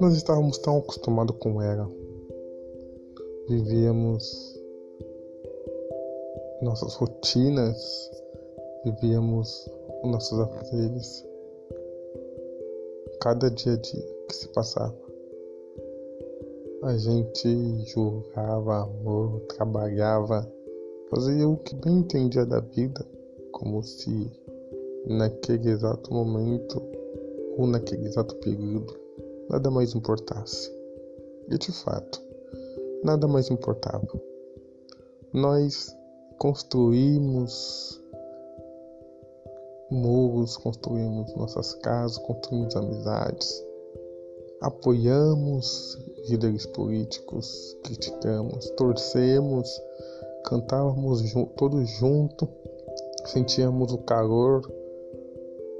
Nós estávamos tão acostumados com ela. Vivíamos nossas rotinas, vivíamos os nossos afazeres. Cada dia a dia que se passava. A gente jogava amor, trabalhava, fazia o que bem entendia da vida, como se naquele exato momento ou naquele exato período nada mais importasse. E de fato, nada mais importava. Nós construímos muros, construímos nossas casas, construímos amizades, apoiamos líderes políticos, criticamos, torcemos, cantávamos todos juntos, sentíamos o calor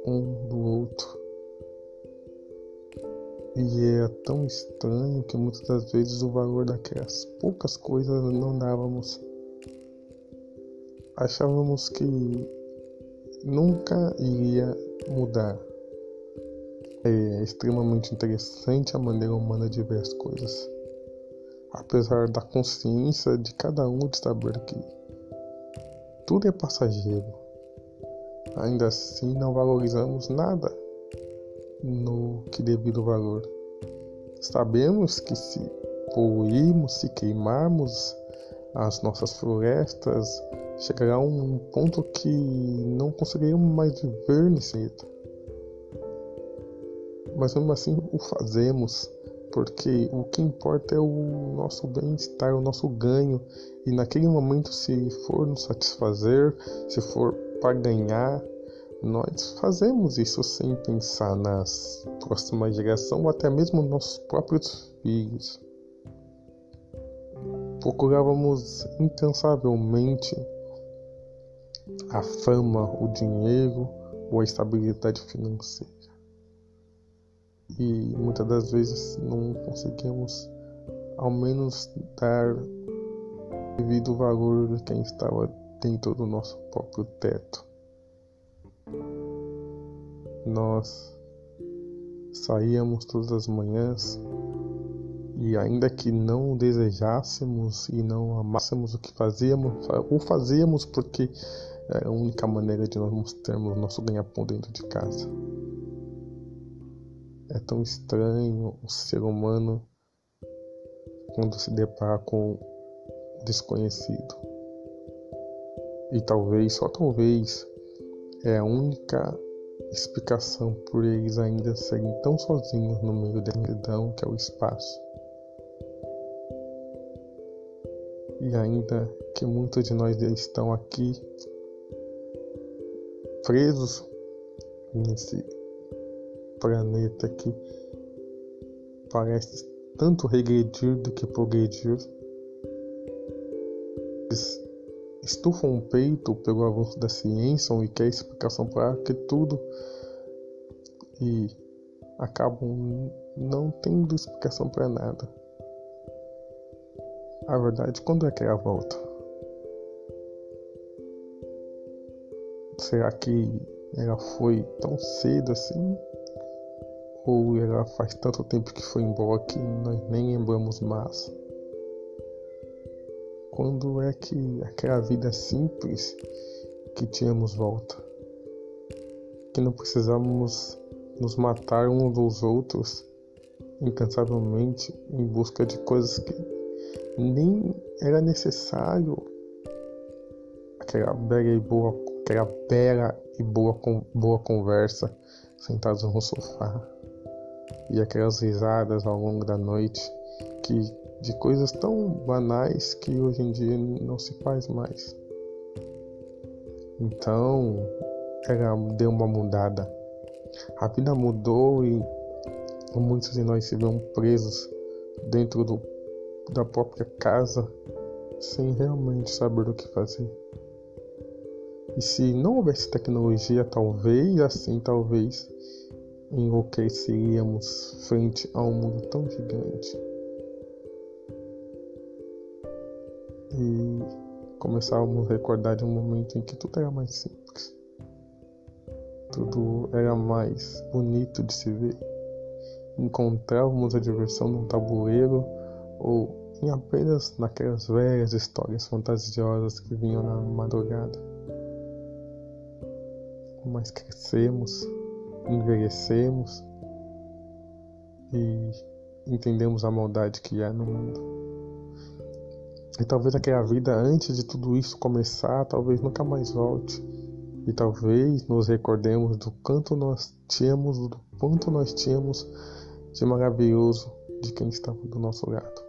um do outro. E é tão estranho que muitas das vezes o valor daquelas poucas coisas não dávamos. Achávamos que nunca iria mudar. É extremamente interessante a maneira humana de ver as coisas. Apesar da consciência de cada um de saber que tudo é passageiro, ainda assim não valorizamos nada no que devido valor. Sabemos que se poluirmos, se queimarmos as nossas florestas, chegará um ponto que não conseguiremos mais viver nesse planeta mas mesmo assim o fazemos, porque o que importa é o nosso bem-estar, o nosso ganho, e naquele momento, se for nos satisfazer, se for para ganhar, nós fazemos isso sem pensar nas próximas gerações ou até mesmo nos nossos próprios filhos. Procurávamos incansavelmente a fama, o dinheiro ou a estabilidade financeira e muitas das vezes não conseguimos ao menos dar devido valor de quem estava dentro do nosso próprio teto. Nós saíamos todas as manhãs e ainda que não desejássemos e não amássemos o que fazíamos, ou fazíamos porque era a única maneira de nós termos nosso ganha-pão dentro de casa. É tão estranho o ser humano quando se depara com o desconhecido. E talvez, só talvez, é a única explicação por eles ainda serem tão sozinhos no meio da imensidão que é o espaço. E ainda que muitos de nós estão aqui presos nesse planeta que parece tanto regredir do que progredir. Estufam o peito pelo avanço da ciência e quer explicação para que tudo e acabam não tendo explicação para nada. A verdade, quando é que ela volta? Será que ela foi tão cedo assim? ou ela faz tanto tempo que foi embora que nós nem lembramos mais. Quando é que aquela vida simples que tínhamos volta? Que não precisamos nos matar uns dos outros incansavelmente em busca de coisas que nem era necessário aquela bela e boa aquela bela e boa, boa conversa sentados no sofá e aquelas risadas ao longo da noite que de coisas tão banais que hoje em dia não se faz mais. Então, ela deu uma mudada. A vida mudou e muitos de nós se vêem presos dentro do, da própria casa sem realmente saber o que fazer. E se não houvesse tecnologia, talvez assim, talvez enlouqueceríamos frente a um mundo tão gigante. E começávamos a recordar de um momento em que tudo era mais simples. tudo era mais bonito de se ver. Encontrávamos a diversão num tabuleiro ou em apenas naquelas velhas histórias fantasiosas que vinham na madrugada. Mas crescemos, envelhecemos e entendemos a maldade que há no mundo. E talvez aquela vida antes de tudo isso começar, talvez nunca mais volte. E talvez nos recordemos do quanto nós tínhamos, do quanto nós tínhamos de maravilhoso de quem estava do nosso lado.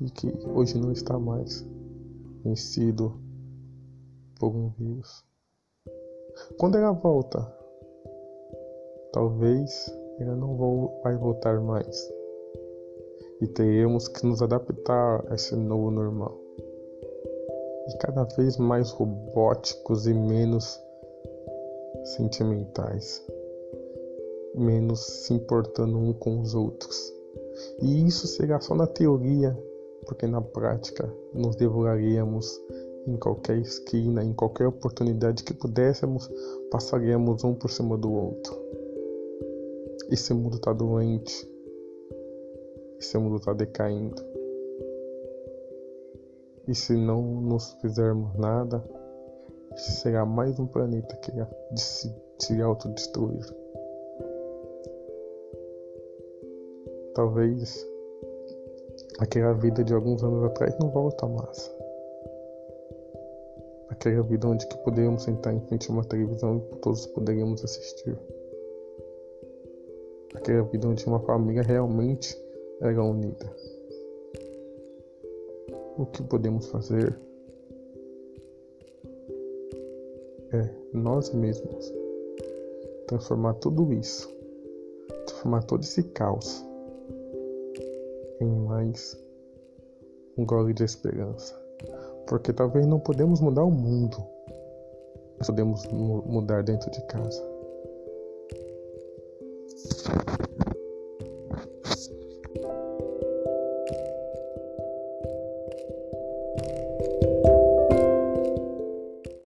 E que hoje não está mais vencido por um vírus. Quando ela volta, talvez ela não vai voltar mais e teremos que nos adaptar a esse novo normal. E cada vez mais robóticos e menos sentimentais, menos se importando um com os outros. E isso será só na teoria, porque na prática nos devoraríamos em qualquer esquina, em qualquer oportunidade que pudéssemos, passaríamos um por cima do outro. Esse mundo está doente, esse mundo está decaindo. E se não nos fizermos nada, será mais um planeta que irá se, se autodestruir. Talvez aquela vida de alguns anos atrás não volta mais. Aquela vida onde que poderíamos sentar em frente a uma televisão e todos poderíamos assistir. Aquela vida onde uma família realmente era unida. O que podemos fazer é nós mesmos transformar tudo isso, transformar todo esse caos em mais um gole de esperança. Porque talvez não podemos mudar o mundo, mas podemos mudar dentro de casa.